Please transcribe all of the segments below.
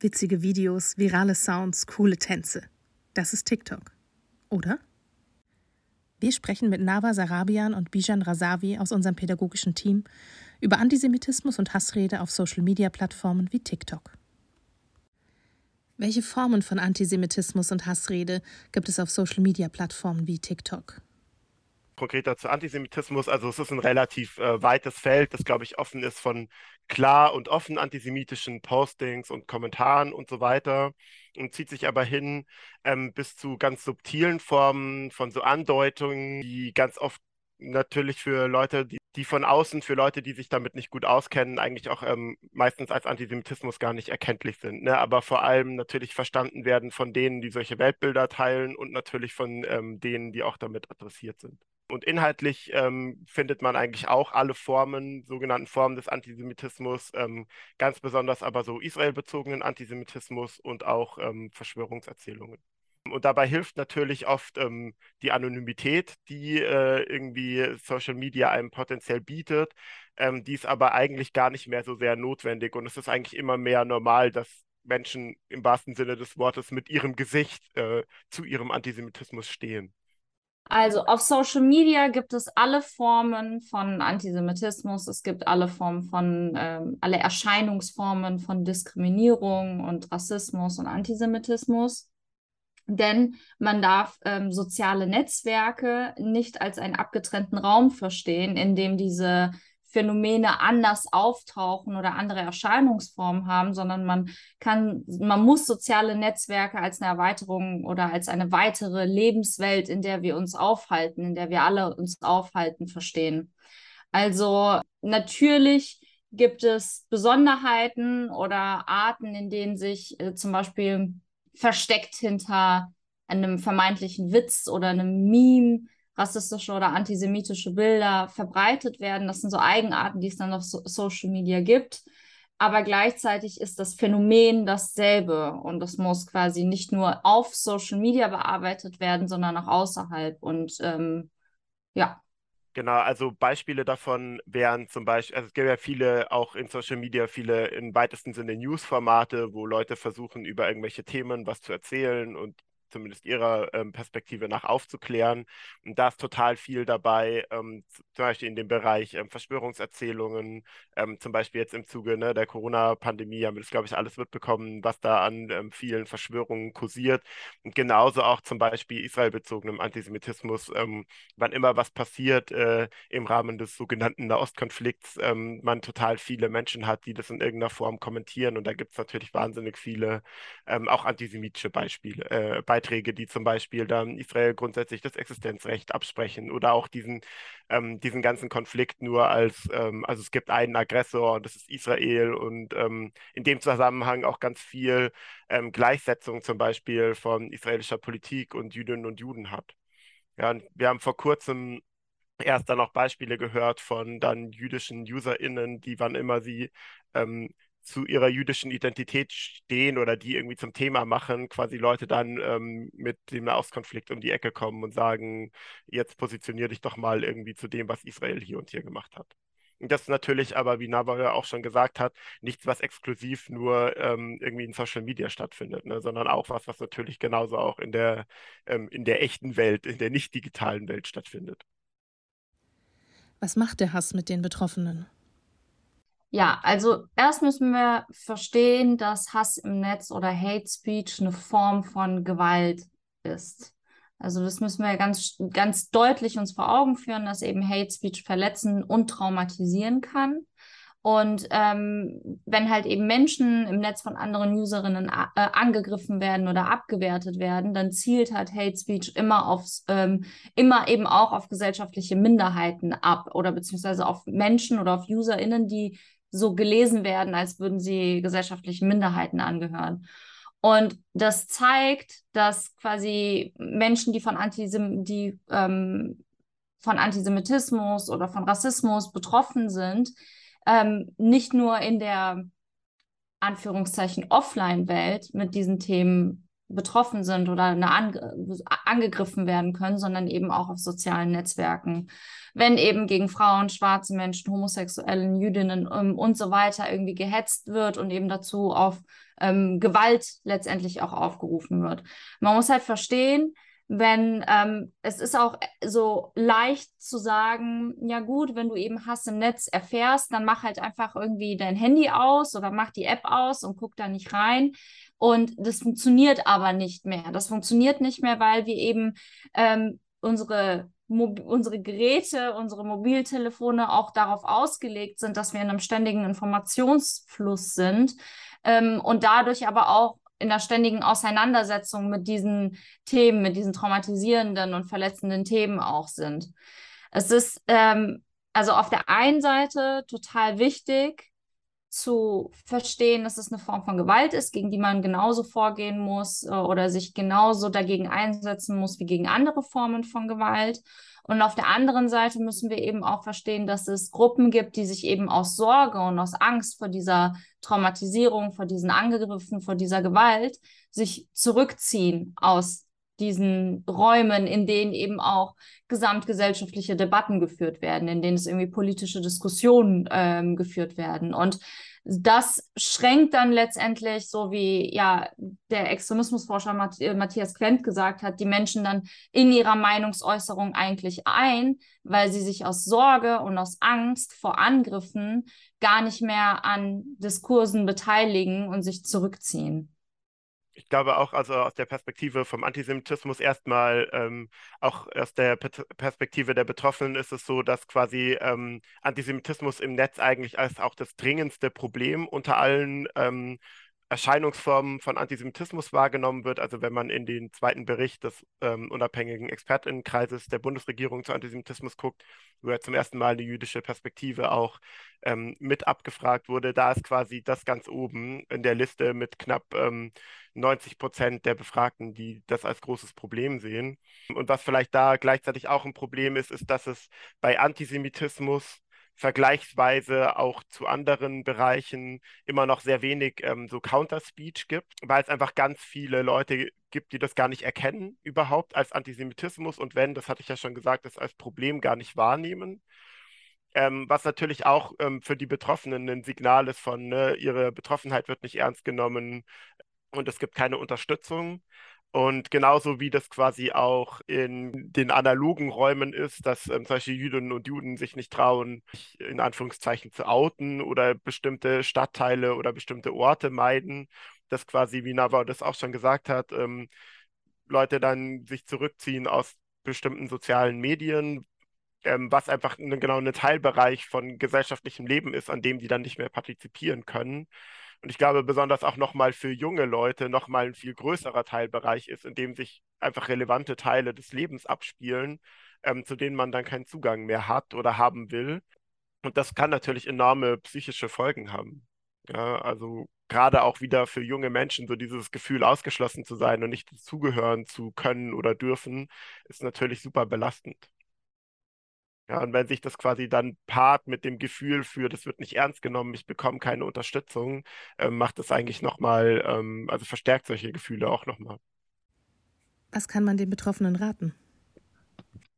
Witzige Videos, virale Sounds, coole Tänze. Das ist TikTok. Oder? Wir sprechen mit Nava Sarabian und Bijan Razavi aus unserem pädagogischen Team über Antisemitismus und Hassrede auf Social-Media-Plattformen wie TikTok. Welche Formen von Antisemitismus und Hassrede gibt es auf Social-Media-Plattformen wie TikTok? Konkreter zu Antisemitismus. Also es ist ein relativ äh, weites Feld, das, glaube ich, offen ist von klar und offen antisemitischen Postings und Kommentaren und so weiter und zieht sich aber hin ähm, bis zu ganz subtilen Formen von so Andeutungen, die ganz oft natürlich für Leute, die, die von außen, für Leute, die sich damit nicht gut auskennen, eigentlich auch ähm, meistens als Antisemitismus gar nicht erkenntlich sind. Ne? Aber vor allem natürlich verstanden werden von denen, die solche Weltbilder teilen und natürlich von ähm, denen, die auch damit adressiert sind. Und inhaltlich ähm, findet man eigentlich auch alle Formen, sogenannten Formen des Antisemitismus, ähm, ganz besonders aber so israelbezogenen Antisemitismus und auch ähm, Verschwörungserzählungen. Und dabei hilft natürlich oft ähm, die Anonymität, die äh, irgendwie Social Media einem potenziell bietet. Ähm, die ist aber eigentlich gar nicht mehr so sehr notwendig. Und es ist eigentlich immer mehr normal, dass Menschen im wahrsten Sinne des Wortes mit ihrem Gesicht äh, zu ihrem Antisemitismus stehen. Also auf Social Media gibt es alle Formen von Antisemitismus, es gibt alle Formen von, ähm, alle Erscheinungsformen von Diskriminierung und Rassismus und Antisemitismus. Denn man darf ähm, soziale Netzwerke nicht als einen abgetrennten Raum verstehen, in dem diese Phänomene anders auftauchen oder andere Erscheinungsformen haben, sondern man kann, man muss soziale Netzwerke als eine Erweiterung oder als eine weitere Lebenswelt, in der wir uns aufhalten, in der wir alle uns aufhalten, verstehen. Also natürlich gibt es Besonderheiten oder Arten, in denen sich äh, zum Beispiel versteckt hinter einem vermeintlichen Witz oder einem Meme rassistische oder antisemitische Bilder verbreitet werden. Das sind so Eigenarten, die es dann auf so Social Media gibt. Aber gleichzeitig ist das Phänomen dasselbe und das muss quasi nicht nur auf Social Media bearbeitet werden, sondern auch außerhalb. Und ähm, ja. Genau, also Beispiele davon wären zum Beispiel, also es gibt ja viele, auch in Social Media, viele im weitesten Sinne News-Formate, wo Leute versuchen, über irgendwelche Themen was zu erzählen und zumindest ihrer ähm, Perspektive nach aufzuklären. Und da ist total viel dabei, ähm, zum Beispiel in dem Bereich ähm, Verschwörungserzählungen, ähm, zum Beispiel jetzt im Zuge ne, der Corona-Pandemie haben wir das, glaube ich, alles mitbekommen, was da an ähm, vielen Verschwörungen kursiert. Und genauso auch zum Beispiel israelbezogenem Antisemitismus, ähm, wann immer was passiert äh, im Rahmen des sogenannten Nahostkonflikts, man total viele Menschen hat, die das in irgendeiner Form kommentieren. Und da gibt es natürlich wahnsinnig viele auch antisemitische Beispiele. Äh, Beiträge, die zum Beispiel dann Israel grundsätzlich das Existenzrecht absprechen oder auch diesen, ähm, diesen ganzen Konflikt nur als, ähm, also es gibt einen Aggressor und das ist Israel und ähm, in dem Zusammenhang auch ganz viel ähm, Gleichsetzung zum Beispiel von israelischer Politik und Jüdinnen und Juden hat. Ja, und wir haben vor kurzem erst dann auch Beispiele gehört von dann jüdischen UserInnen, die wann immer sie ähm, zu ihrer jüdischen Identität stehen oder die irgendwie zum Thema machen, quasi Leute dann ähm, mit dem Nahostkonflikt um die Ecke kommen und sagen, jetzt positionier dich doch mal irgendwie zu dem, was Israel hier und hier gemacht hat. Und das ist natürlich aber, wie Nava auch schon gesagt hat, nichts, was exklusiv nur ähm, irgendwie in Social Media stattfindet, ne? sondern auch was, was natürlich genauso auch in der, ähm, in der echten Welt, in der nicht digitalen Welt stattfindet. Was macht der Hass mit den Betroffenen? Ja, also erst müssen wir verstehen, dass Hass im Netz oder Hate Speech eine Form von Gewalt ist. Also das müssen wir ganz, ganz deutlich uns vor Augen führen, dass eben Hate Speech verletzen und traumatisieren kann. Und ähm, wenn halt eben Menschen im Netz von anderen Userinnen äh, angegriffen werden oder abgewertet werden, dann zielt halt Hate Speech immer aufs, ähm, immer eben auch auf gesellschaftliche Minderheiten ab oder beziehungsweise auf Menschen oder auf UserInnen, die so gelesen werden, als würden sie gesellschaftlichen Minderheiten angehören. Und das zeigt, dass quasi Menschen, die von, Antisem die, ähm, von Antisemitismus oder von Rassismus betroffen sind, ähm, nicht nur in der Anführungszeichen Offline-Welt mit diesen Themen betroffen sind oder ange angegriffen werden können, sondern eben auch auf sozialen Netzwerken. Wenn eben gegen Frauen, schwarze Menschen, Homosexuellen, Jüdinnen ähm, und so weiter irgendwie gehetzt wird und eben dazu auf ähm, Gewalt letztendlich auch aufgerufen wird. Man muss halt verstehen, wenn ähm, es ist auch so leicht zu sagen, ja gut, wenn du eben Hass im Netz erfährst, dann mach halt einfach irgendwie dein Handy aus oder mach die App aus und guck da nicht rein. Und das funktioniert aber nicht mehr. Das funktioniert nicht mehr, weil wir eben ähm, unsere unsere Geräte, unsere Mobiltelefone auch darauf ausgelegt sind, dass wir in einem ständigen Informationsfluss sind ähm, und dadurch aber auch in der ständigen Auseinandersetzung mit diesen Themen, mit diesen traumatisierenden und verletzenden Themen auch sind. Es ist ähm, also auf der einen Seite total wichtig, zu verstehen, dass es eine Form von Gewalt ist, gegen die man genauso vorgehen muss äh, oder sich genauso dagegen einsetzen muss wie gegen andere Formen von Gewalt. Und auf der anderen Seite müssen wir eben auch verstehen, dass es Gruppen gibt, die sich eben aus Sorge und aus Angst vor dieser Traumatisierung, vor diesen Angriffen, vor dieser Gewalt sich zurückziehen aus diesen Räumen, in denen eben auch gesamtgesellschaftliche Debatten geführt werden, in denen es irgendwie politische Diskussionen ähm, geführt werden. Und das schränkt dann letztendlich, so wie ja der Extremismusforscher äh, Matthias Quent gesagt hat, die Menschen dann in ihrer Meinungsäußerung eigentlich ein, weil sie sich aus Sorge und aus Angst vor Angriffen gar nicht mehr an Diskursen beteiligen und sich zurückziehen ich glaube auch, also aus der Perspektive vom Antisemitismus erstmal, ähm, auch aus der Perspektive der Betroffenen ist es so, dass quasi ähm, Antisemitismus im Netz eigentlich als auch das dringendste Problem unter allen ähm, Erscheinungsformen von Antisemitismus wahrgenommen wird. Also wenn man in den zweiten Bericht des ähm, unabhängigen Expertinnenkreises der Bundesregierung zu Antisemitismus guckt, wo ja zum ersten Mal eine jüdische Perspektive auch ähm, mit abgefragt wurde, da ist quasi das ganz oben in der Liste mit knapp ähm, 90 Prozent der Befragten, die das als großes Problem sehen. Und was vielleicht da gleichzeitig auch ein Problem ist, ist, dass es bei Antisemitismus vergleichsweise auch zu anderen Bereichen immer noch sehr wenig ähm, so Counter-Speech gibt, weil es einfach ganz viele Leute gibt, die das gar nicht erkennen überhaupt als Antisemitismus und wenn, das hatte ich ja schon gesagt, das als Problem gar nicht wahrnehmen. Ähm, was natürlich auch ähm, für die Betroffenen ein Signal ist von, ne, ihre Betroffenheit wird nicht ernst genommen und es gibt keine Unterstützung. Und genauso wie das quasi auch in den analogen Räumen ist, dass ähm, Beispiel Jüdinnen und Juden sich nicht trauen, in Anführungszeichen zu outen oder bestimmte Stadtteile oder bestimmte Orte meiden, dass quasi, wie Nava das auch schon gesagt hat, ähm, Leute dann sich zurückziehen aus bestimmten sozialen Medien, ähm, was einfach eine, genau ein Teilbereich von gesellschaftlichem Leben ist, an dem die dann nicht mehr partizipieren können. Und ich glaube, besonders auch nochmal für junge Leute nochmal ein viel größerer Teilbereich ist, in dem sich einfach relevante Teile des Lebens abspielen, ähm, zu denen man dann keinen Zugang mehr hat oder haben will. Und das kann natürlich enorme psychische Folgen haben. Ja, also gerade auch wieder für junge Menschen so dieses Gefühl, ausgeschlossen zu sein und nicht zugehören zu können oder dürfen, ist natürlich super belastend. Ja, und wenn sich das quasi dann paart mit dem Gefühl für, das wird nicht ernst genommen, ich bekomme keine Unterstützung, äh, macht es eigentlich nochmal, ähm, also verstärkt solche Gefühle auch nochmal. Was kann man den Betroffenen raten?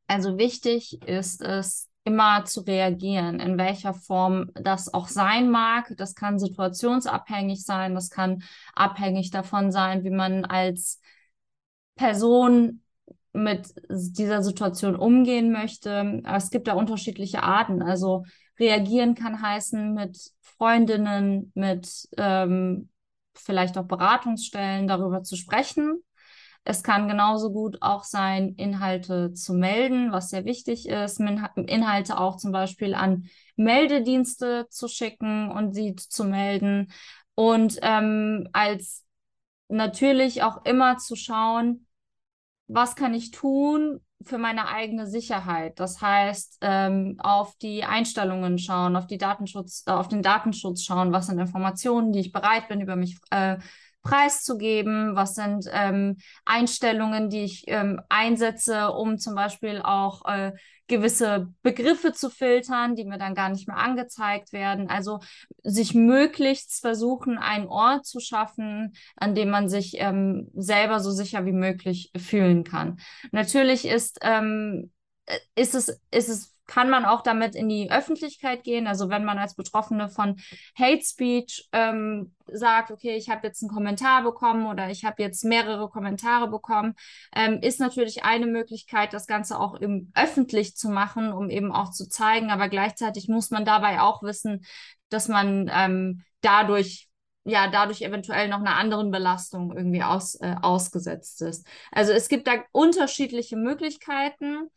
Also wichtig ist es, immer zu reagieren, in welcher Form das auch sein mag. Das kann situationsabhängig sein, das kann abhängig davon sein, wie man als Person mit dieser Situation umgehen möchte. Es gibt da unterschiedliche Arten. Also reagieren kann heißen mit Freundinnen, mit ähm, vielleicht auch Beratungsstellen darüber zu sprechen. Es kann genauso gut auch sein, Inhalte zu melden, was sehr wichtig ist, Inhalte auch zum Beispiel an Meldedienste zu schicken und sie zu melden. Und ähm, als natürlich auch immer zu schauen, was kann ich tun für meine eigene Sicherheit? Das heißt, ähm, auf die Einstellungen schauen, auf die Datenschutz, äh, auf den Datenschutz schauen, was sind Informationen, die ich bereit bin, über mich äh, preiszugeben, was sind ähm, Einstellungen, die ich ähm, einsetze, um zum Beispiel auch äh, gewisse Begriffe zu filtern, die mir dann gar nicht mehr angezeigt werden. Also sich möglichst versuchen, einen Ort zu schaffen, an dem man sich ähm, selber so sicher wie möglich fühlen kann. Natürlich ist, ähm, ist, es, ist es kann man auch damit in die Öffentlichkeit gehen. Also wenn man als Betroffene von Hate Speech ähm, sagt, okay, ich habe jetzt einen Kommentar bekommen oder ich habe jetzt mehrere Kommentare bekommen, ähm, ist natürlich eine Möglichkeit, das Ganze auch im, öffentlich zu machen, um eben auch zu zeigen. Aber gleichzeitig muss man dabei auch wissen, dass man ähm, dadurch ja dadurch eventuell noch einer anderen Belastung irgendwie aus, äh, ausgesetzt ist. Also es gibt da unterschiedliche Möglichkeiten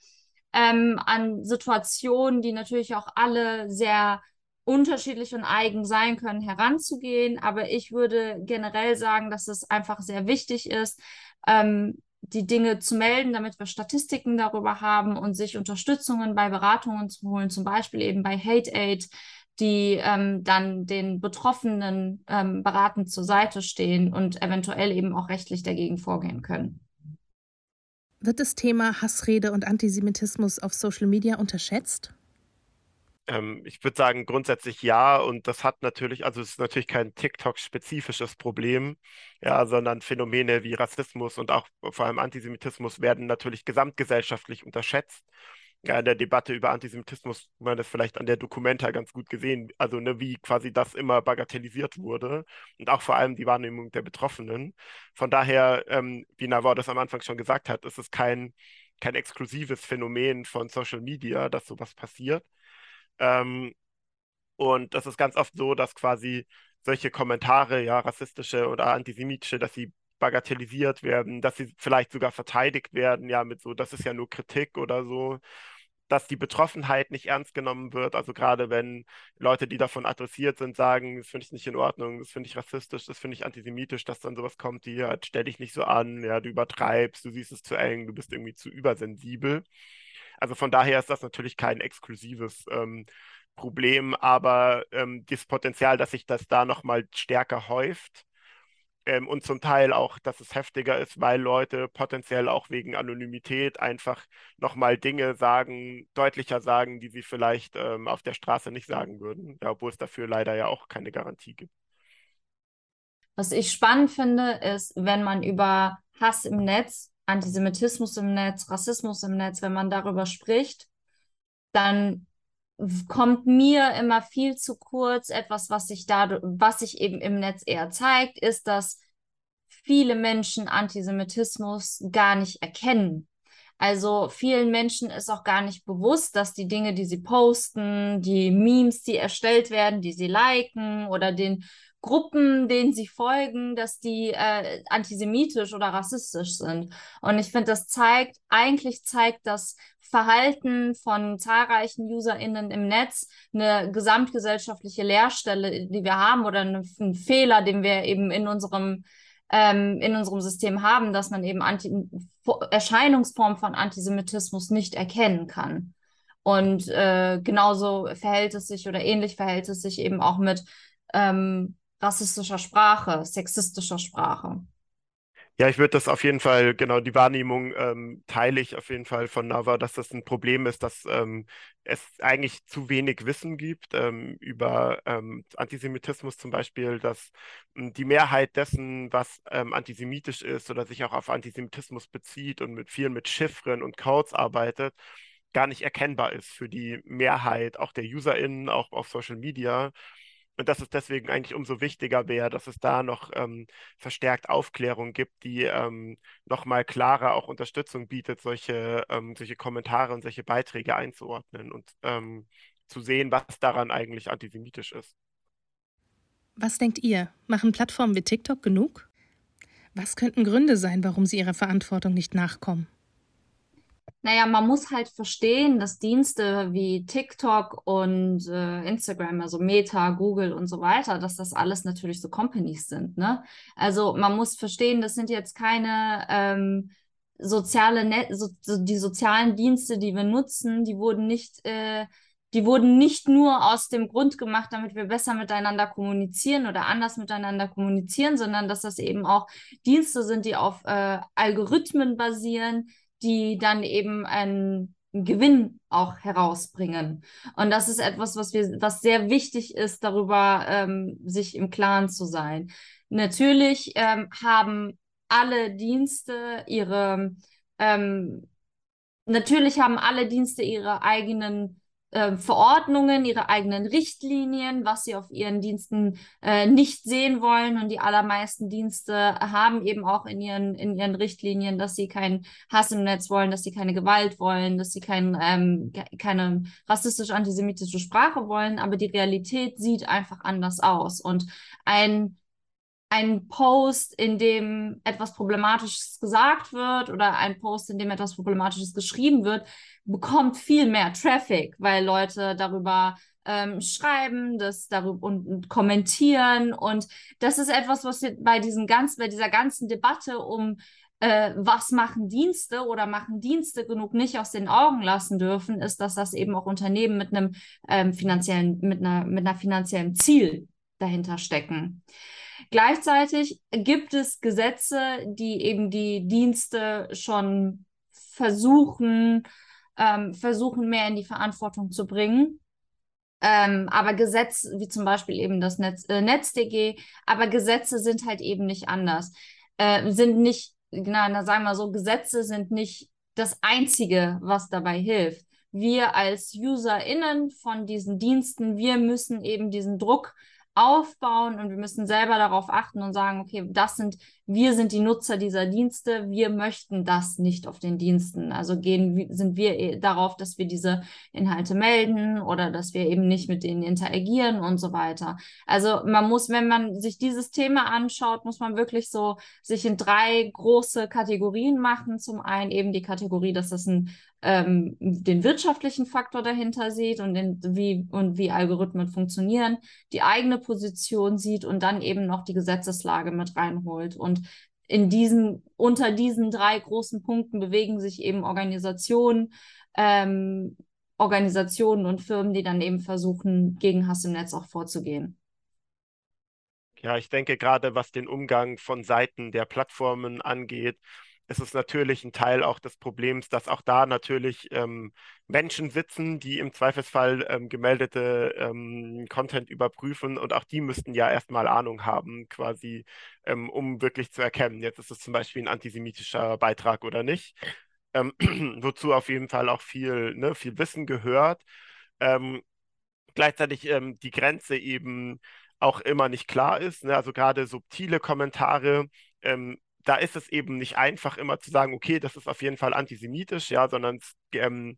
ähm, an Situationen, die natürlich auch alle sehr unterschiedlich und eigen sein können, heranzugehen. Aber ich würde generell sagen, dass es einfach sehr wichtig ist, ähm, die Dinge zu melden, damit wir Statistiken darüber haben und sich Unterstützungen bei Beratungen zu holen, zum Beispiel eben bei Hate Aid, die ähm, dann den Betroffenen ähm, beratend zur Seite stehen und eventuell eben auch rechtlich dagegen vorgehen können. Wird das Thema Hassrede und Antisemitismus auf Social Media unterschätzt? Ähm, ich würde sagen, grundsätzlich ja. Und das hat natürlich, also es ist natürlich kein TikTok-spezifisches Problem, ja, sondern Phänomene wie Rassismus und auch vor allem Antisemitismus werden natürlich gesamtgesellschaftlich unterschätzt ja, in der Debatte über Antisemitismus man das vielleicht an der Dokumenta ganz gut gesehen, also ne, wie quasi das immer bagatellisiert wurde und auch vor allem die Wahrnehmung der Betroffenen. Von daher, ähm, wie Nawar das am Anfang schon gesagt hat, ist es kein, kein exklusives Phänomen von Social Media, dass sowas passiert. Ähm, und das ist ganz oft so, dass quasi solche Kommentare, ja, rassistische oder antisemitische, dass sie bagatellisiert werden, dass sie vielleicht sogar verteidigt werden, ja, mit so, das ist ja nur Kritik oder so dass die Betroffenheit nicht ernst genommen wird. Also gerade wenn Leute, die davon adressiert sind, sagen, das finde ich nicht in Ordnung, das finde ich rassistisch, das finde ich antisemitisch, dass dann sowas kommt, die ja, stell dich nicht so an, ja, du übertreibst, du siehst es zu eng, du bist irgendwie zu übersensibel. Also von daher ist das natürlich kein exklusives ähm, Problem, aber ähm, das Potenzial, dass sich das da nochmal stärker häuft, ähm, und zum Teil auch, dass es heftiger ist, weil Leute potenziell auch wegen Anonymität einfach nochmal Dinge sagen, deutlicher sagen, die sie vielleicht ähm, auf der Straße nicht sagen würden, ja, obwohl es dafür leider ja auch keine Garantie gibt. Was ich spannend finde, ist, wenn man über Hass im Netz, Antisemitismus im Netz, Rassismus im Netz, wenn man darüber spricht, dann kommt mir immer viel zu kurz. Etwas, was sich da, was sich eben im Netz eher zeigt, ist, dass viele Menschen Antisemitismus gar nicht erkennen. Also vielen Menschen ist auch gar nicht bewusst, dass die Dinge, die sie posten, die Memes, die erstellt werden, die sie liken oder den Gruppen, denen sie folgen, dass die äh, antisemitisch oder rassistisch sind. Und ich finde, das zeigt, eigentlich zeigt das Verhalten von zahlreichen UserInnen im Netz eine gesamtgesellschaftliche Leerstelle, die wir haben oder eine, einen Fehler, den wir eben in unserem ähm, in unserem System haben, dass man eben Anti Erscheinungsformen von Antisemitismus nicht erkennen kann. Und äh, genauso verhält es sich oder ähnlich verhält es sich eben auch mit ähm, rassistischer Sprache, sexistischer Sprache. Ja, ich würde das auf jeden Fall, genau, die Wahrnehmung ähm, teile ich auf jeden Fall von Nava, dass das ein Problem ist, dass ähm, es eigentlich zu wenig Wissen gibt ähm, über ähm, Antisemitismus zum Beispiel, dass hm, die Mehrheit dessen, was ähm, antisemitisch ist oder sich auch auf Antisemitismus bezieht und mit vielen mit Chiffren und Codes arbeitet, gar nicht erkennbar ist für die Mehrheit auch der UserInnen, auch auf Social Media. Und dass es deswegen eigentlich umso wichtiger wäre, dass es da noch ähm, verstärkt Aufklärung gibt, die ähm, nochmal klarer auch Unterstützung bietet, solche, ähm, solche Kommentare und solche Beiträge einzuordnen und ähm, zu sehen, was daran eigentlich antisemitisch ist. Was denkt ihr? Machen Plattformen wie TikTok genug? Was könnten Gründe sein, warum sie ihrer Verantwortung nicht nachkommen? Naja, man muss halt verstehen, dass Dienste wie TikTok und äh, Instagram, also Meta, Google und so weiter, dass das alles natürlich so Companies sind. Ne? Also man muss verstehen, das sind jetzt keine ähm, soziale Net so, die sozialen Dienste, die wir nutzen, die wurden nicht äh, die wurden nicht nur aus dem Grund gemacht, damit wir besser miteinander kommunizieren oder anders miteinander kommunizieren, sondern dass das eben auch Dienste sind, die auf äh, Algorithmen basieren, die dann eben einen Gewinn auch herausbringen. Und das ist etwas, was wir, was sehr wichtig ist, darüber ähm, sich im Klaren zu sein. Natürlich ähm, haben alle Dienste ihre, ähm, natürlich haben alle Dienste ihre eigenen äh, Verordnungen, ihre eigenen Richtlinien, was sie auf ihren Diensten äh, nicht sehen wollen. Und die allermeisten Dienste haben eben auch in ihren, in ihren Richtlinien, dass sie keinen Hass im Netz wollen, dass sie keine Gewalt wollen, dass sie kein, ähm, keine rassistisch-antisemitische Sprache wollen. Aber die Realität sieht einfach anders aus. Und ein ein Post, in dem etwas Problematisches gesagt wird oder ein Post, in dem etwas Problematisches geschrieben wird, bekommt viel mehr Traffic, weil Leute darüber ähm, schreiben, das darüber und, und, kommentieren. Und das ist etwas, was wir bei diesem ganz, bei dieser ganzen Debatte um äh, was machen Dienste oder machen Dienste genug nicht aus den Augen lassen dürfen, ist, dass das eben auch Unternehmen mit einem ähm, finanziellen, mit einer, mit einer finanziellen Ziel dahinter stecken. Gleichzeitig gibt es Gesetze, die eben die Dienste schon versuchen, ähm, versuchen mehr in die Verantwortung zu bringen. Ähm, aber Gesetze, wie zum Beispiel eben das Netz, äh, NetzDG, aber Gesetze sind halt eben nicht anders. Äh, sind nicht, na, na, sagen wir so, Gesetze sind nicht das Einzige, was dabei hilft. Wir als UserInnen von diesen Diensten, wir müssen eben diesen Druck aufbauen und wir müssen selber darauf achten und sagen, okay, das sind, wir sind die Nutzer dieser Dienste, wir möchten das nicht auf den Diensten. Also gehen, sind wir eh darauf, dass wir diese Inhalte melden oder dass wir eben nicht mit denen interagieren und so weiter. Also man muss, wenn man sich dieses Thema anschaut, muss man wirklich so sich in drei große Kategorien machen. Zum einen eben die Kategorie, dass das ein ähm, den wirtschaftlichen Faktor dahinter sieht und, den, wie, und wie Algorithmen funktionieren, die eigene Position sieht und dann eben noch die Gesetzeslage mit reinholt. Und in diesen, unter diesen drei großen Punkten bewegen sich eben Organisationen, ähm, Organisationen und Firmen, die dann eben versuchen, gegen Hass im Netz auch vorzugehen. Ja, ich denke gerade, was den Umgang von Seiten der Plattformen angeht, ist es natürlich ein Teil auch des Problems, dass auch da natürlich ähm, Menschen sitzen, die im Zweifelsfall ähm, gemeldete ähm, Content überprüfen und auch die müssten ja erstmal Ahnung haben, quasi, ähm, um wirklich zu erkennen, jetzt ist es zum Beispiel ein antisemitischer Beitrag oder nicht. Ähm, wozu auf jeden Fall auch viel, ne, viel Wissen gehört. Ähm, gleichzeitig die Grenze eben auch immer nicht klar ist. Ne? Also gerade subtile Kommentare ähm, da ist es eben nicht einfach immer zu sagen, okay, das ist auf jeden Fall antisemitisch, ja, sondern es ähm,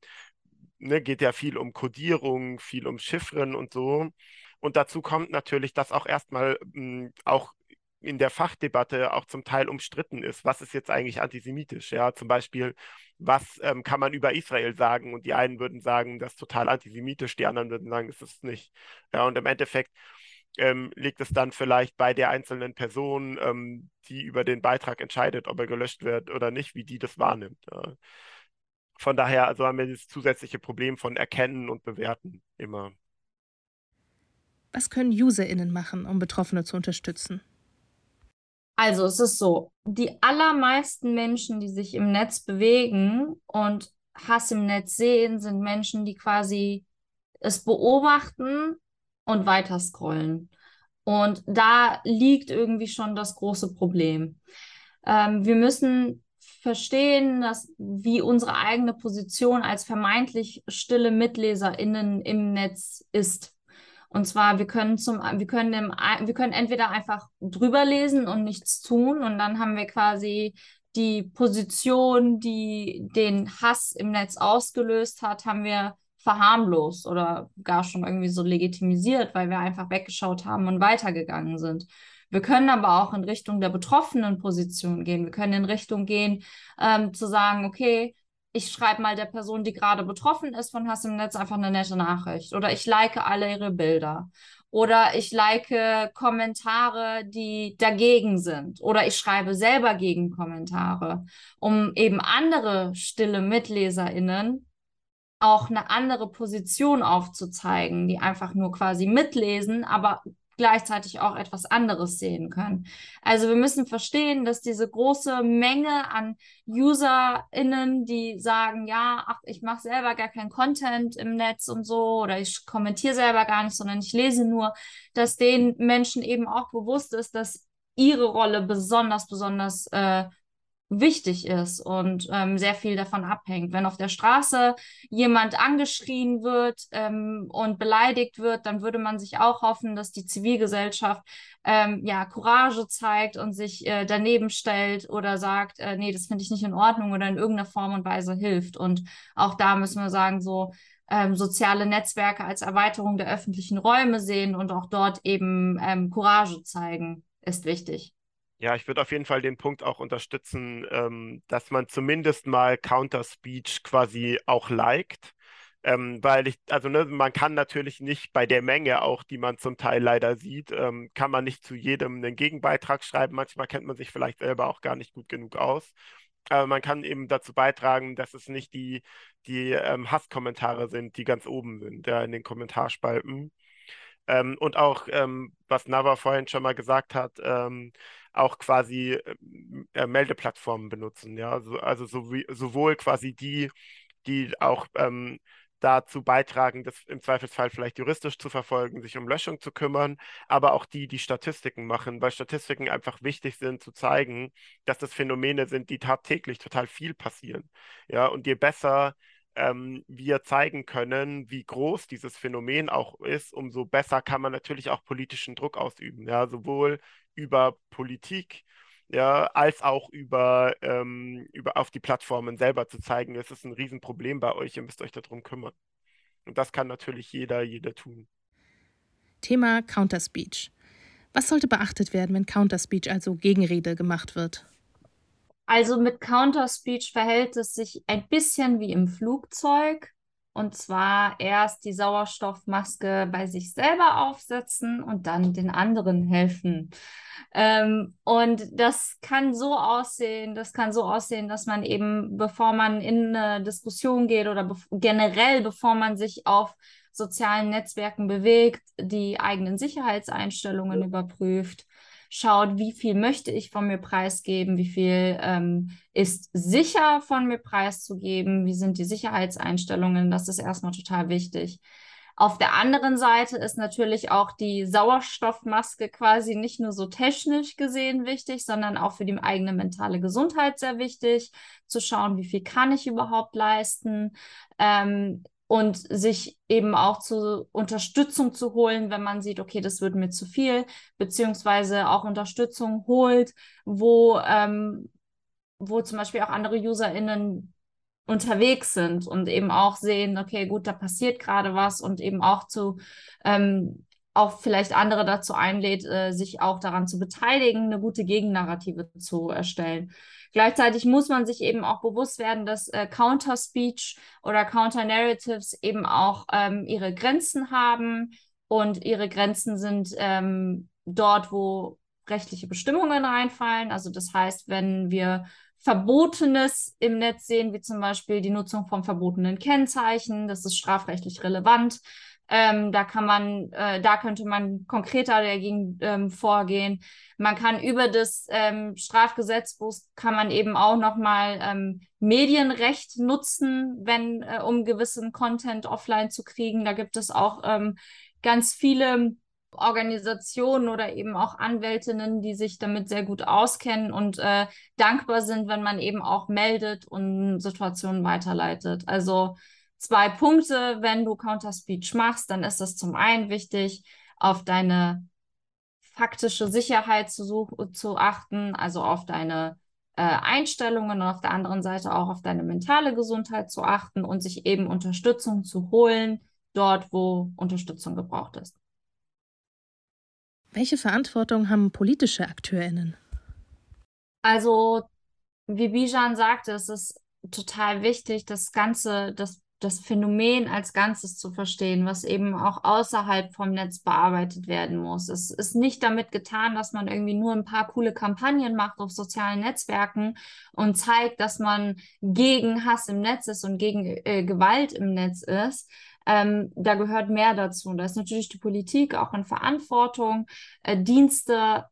ne, geht ja viel um Codierung, viel um Chiffren und so. Und dazu kommt natürlich, dass auch erstmal mh, hm, auch in der Fachdebatte auch zum Teil umstritten ist. Was ist jetzt eigentlich antisemitisch? Ja, zum Beispiel, was ähm, kann man über Israel sagen? Und die einen würden sagen, das ist total antisemitisch, die anderen würden sagen, es ist nicht. Ja, und im Endeffekt ähm, liegt es dann vielleicht bei der einzelnen Person, ähm, die über den Beitrag entscheidet, ob er gelöscht wird oder nicht, wie die das wahrnimmt. Ja. Von daher also haben wir das zusätzliche Problem von Erkennen und Bewerten immer. Was können UserInnen machen, um Betroffene zu unterstützen? Also es ist so, die allermeisten Menschen, die sich im Netz bewegen und Hass im Netz sehen, sind Menschen, die quasi es beobachten und weiter scrollen. Und da liegt irgendwie schon das große Problem. Ähm, wir müssen verstehen, dass wie unsere eigene Position als vermeintlich stille MitleserInnen im Netz ist. Und zwar, wir können zum, wir können im, wir können entweder einfach drüber lesen und nichts tun und dann haben wir quasi die Position, die den Hass im Netz ausgelöst hat, haben wir verharmlost oder gar schon irgendwie so legitimisiert, weil wir einfach weggeschaut haben und weitergegangen sind. Wir können aber auch in Richtung der betroffenen Position gehen. Wir können in Richtung gehen, ähm, zu sagen, okay, ich schreibe mal der Person, die gerade betroffen ist von Hass im Netz, einfach eine nette Nachricht. Oder ich like alle ihre Bilder. Oder ich like Kommentare, die dagegen sind. Oder ich schreibe selber Gegenkommentare, um eben andere stille MitleserInnen auch eine andere Position aufzuzeigen, die einfach nur quasi mitlesen, aber gleichzeitig auch etwas anderes sehen können. Also wir müssen verstehen, dass diese große Menge an UserInnen, die sagen, ja, ach, ich mache selber gar keinen Content im Netz und so oder ich kommentiere selber gar nicht, sondern ich lese nur, dass den Menschen eben auch bewusst ist, dass ihre Rolle besonders, besonders äh, wichtig ist und ähm, sehr viel davon abhängt. Wenn auf der Straße jemand angeschrien wird ähm, und beleidigt wird, dann würde man sich auch hoffen, dass die Zivilgesellschaft ähm, ja Courage zeigt und sich äh, daneben stellt oder sagt, äh, nee, das finde ich nicht in Ordnung oder in irgendeiner Form und Weise hilft. Und auch da müssen wir sagen, so ähm, soziale Netzwerke als Erweiterung der öffentlichen Räume sehen und auch dort eben ähm, Courage zeigen, ist wichtig. Ja, ich würde auf jeden Fall den Punkt auch unterstützen, ähm, dass man zumindest mal Counter-Speech quasi auch liked. Ähm, weil ich, also ne, man kann natürlich nicht bei der Menge auch, die man zum Teil leider sieht, ähm, kann man nicht zu jedem einen Gegenbeitrag schreiben. Manchmal kennt man sich vielleicht selber auch gar nicht gut genug aus. Aber man kann eben dazu beitragen, dass es nicht die, die ähm, Hasskommentare sind, die ganz oben sind, ja, in den Kommentarspalten. Ähm, und auch, ähm, was Nava vorhin schon mal gesagt hat, ähm, auch quasi äh, äh, Meldeplattformen benutzen. Ja, also, also so wie, sowohl quasi die, die auch ähm, dazu beitragen, das im Zweifelsfall vielleicht juristisch zu verfolgen, sich um Löschung zu kümmern, aber auch die, die Statistiken machen, weil Statistiken einfach wichtig sind, zu zeigen, dass das Phänomene sind, die tagtäglich total viel passieren. Ja, und je besser ähm, wir zeigen können, wie groß dieses Phänomen auch ist, umso besser kann man natürlich auch politischen Druck ausüben. Ja, sowohl über Politik, ja, als auch über, ähm, über auf die Plattformen selber zu zeigen, es ist ein Riesenproblem bei euch, ihr müsst euch darum kümmern. Und das kann natürlich jeder, jeder tun. Thema Counterspeech. Was sollte beachtet werden, wenn Counterspeech, also Gegenrede, gemacht wird? Also mit Counterspeech verhält es sich ein bisschen wie im Flugzeug. Und zwar erst die Sauerstoffmaske bei sich selber aufsetzen und dann den anderen helfen. Ähm, und das kann so aussehen, das kann so aussehen, dass man eben, bevor man in eine Diskussion geht oder be generell, bevor man sich auf sozialen Netzwerken bewegt, die eigenen Sicherheitseinstellungen überprüft schaut, wie viel möchte ich von mir preisgeben, wie viel ähm, ist sicher von mir preiszugeben, wie sind die Sicherheitseinstellungen, das ist erstmal total wichtig. Auf der anderen Seite ist natürlich auch die Sauerstoffmaske quasi nicht nur so technisch gesehen wichtig, sondern auch für die eigene mentale Gesundheit sehr wichtig, zu schauen, wie viel kann ich überhaupt leisten. Ähm, und sich eben auch zu Unterstützung zu holen, wenn man sieht, okay, das wird mir zu viel, beziehungsweise auch Unterstützung holt, wo, ähm, wo zum Beispiel auch andere UserInnen unterwegs sind und eben auch sehen, okay, gut, da passiert gerade was und eben auch zu ähm, auch vielleicht andere dazu einlädt, äh, sich auch daran zu beteiligen, eine gute Gegennarrative zu erstellen. Gleichzeitig muss man sich eben auch bewusst werden, dass äh, Counter-Speech oder Counter-Narratives eben auch ähm, ihre Grenzen haben und ihre Grenzen sind ähm, dort, wo rechtliche Bestimmungen reinfallen. Also das heißt, wenn wir Verbotenes im Netz sehen, wie zum Beispiel die Nutzung von verbotenen Kennzeichen, das ist strafrechtlich relevant. Ähm, da kann man, äh, da könnte man konkreter dagegen ähm, vorgehen. Man kann über das ähm, Strafgesetzbuch kann man eben auch nochmal ähm, Medienrecht nutzen, wenn äh, um gewissen Content offline zu kriegen. Da gibt es auch ähm, ganz viele Organisationen oder eben auch Anwältinnen, die sich damit sehr gut auskennen und äh, dankbar sind, wenn man eben auch meldet und Situationen weiterleitet. Also zwei Punkte, wenn du Counter-Speech machst, dann ist es zum einen wichtig, auf deine faktische Sicherheit zu, such zu achten, also auf deine äh, Einstellungen und auf der anderen Seite auch auf deine mentale Gesundheit zu achten und sich eben Unterstützung zu holen, dort, wo Unterstützung gebraucht ist. Welche Verantwortung haben politische AkteurInnen? Also, wie Bijan sagte, es ist total wichtig, das Ganze, das das Phänomen als Ganzes zu verstehen, was eben auch außerhalb vom Netz bearbeitet werden muss. Es ist nicht damit getan, dass man irgendwie nur ein paar coole Kampagnen macht auf sozialen Netzwerken und zeigt, dass man gegen Hass im Netz ist und gegen äh, Gewalt im Netz ist. Ähm, da gehört mehr dazu. Da ist natürlich die Politik auch in Verantwortung, äh, Dienste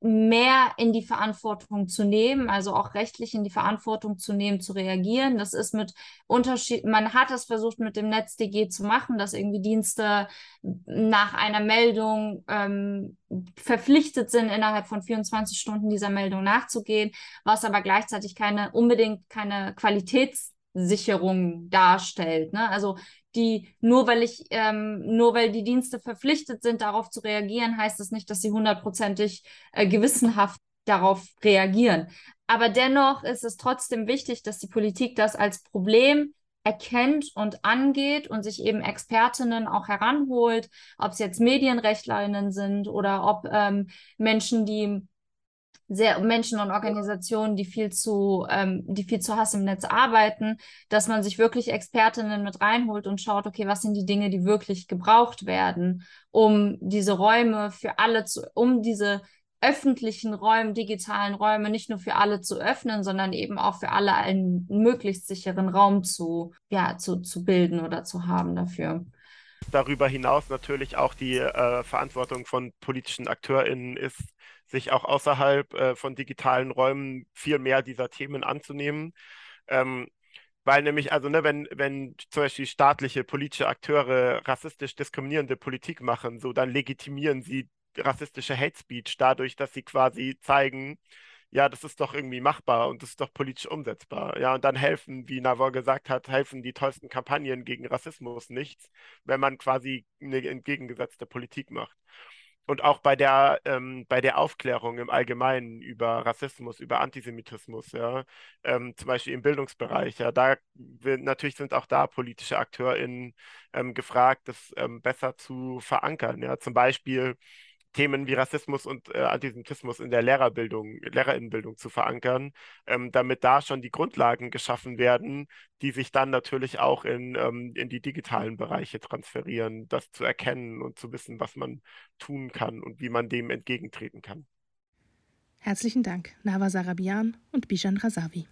mehr in die Verantwortung zu nehmen, also auch rechtlich in die Verantwortung zu nehmen, zu reagieren. Das ist mit Unterschied, man hat es versucht mit dem NetzDG zu machen, dass irgendwie Dienste nach einer Meldung ähm, verpflichtet sind, innerhalb von 24 Stunden dieser Meldung nachzugehen, was aber gleichzeitig keine unbedingt keine Qualitätssicherung darstellt. Ne? Also die nur weil ich, ähm, nur weil die Dienste verpflichtet sind, darauf zu reagieren, heißt das nicht, dass sie hundertprozentig äh, gewissenhaft darauf reagieren. Aber dennoch ist es trotzdem wichtig, dass die Politik das als Problem erkennt und angeht und sich eben Expertinnen auch heranholt, ob es jetzt Medienrechtlerinnen sind oder ob ähm, Menschen, die sehr Menschen und Organisationen, die viel zu, ähm, die viel zu Hass im Netz arbeiten, dass man sich wirklich Expertinnen mit reinholt und schaut, okay, was sind die Dinge, die wirklich gebraucht werden, um diese Räume für alle zu, um diese öffentlichen Räume, digitalen Räume nicht nur für alle zu öffnen, sondern eben auch für alle einen möglichst sicheren Raum zu, ja, zu, zu bilden oder zu haben dafür. Darüber hinaus natürlich auch die äh, Verantwortung von politischen AkteurInnen ist, sich auch außerhalb äh, von digitalen Räumen viel mehr dieser Themen anzunehmen. Ähm, weil nämlich, also ne, wenn, wenn zum Beispiel staatliche politische Akteure rassistisch diskriminierende Politik machen, so dann legitimieren sie rassistische Hate Speech dadurch, dass sie quasi zeigen, ja, das ist doch irgendwie machbar und das ist doch politisch umsetzbar. Ja, und dann helfen, wie Navor gesagt hat, helfen die tollsten Kampagnen gegen Rassismus nichts, wenn man quasi eine entgegengesetzte Politik macht. Und auch bei der, ähm, bei der Aufklärung im Allgemeinen über Rassismus, über Antisemitismus, ja, ähm, zum Beispiel im Bildungsbereich, ja, da natürlich sind auch da politische AkteurInnen ähm, gefragt, das ähm, besser zu verankern. Ja, zum Beispiel Themen wie Rassismus und äh, Antisemitismus in der Lehrerbildung, Lehrerinnenbildung zu verankern, ähm, damit da schon die Grundlagen geschaffen werden, die sich dann natürlich auch in, ähm, in die digitalen Bereiche transferieren, das zu erkennen und zu wissen, was man tun kann und wie man dem entgegentreten kann. Herzlichen Dank, Nava Sarabian und Bijan Razavi.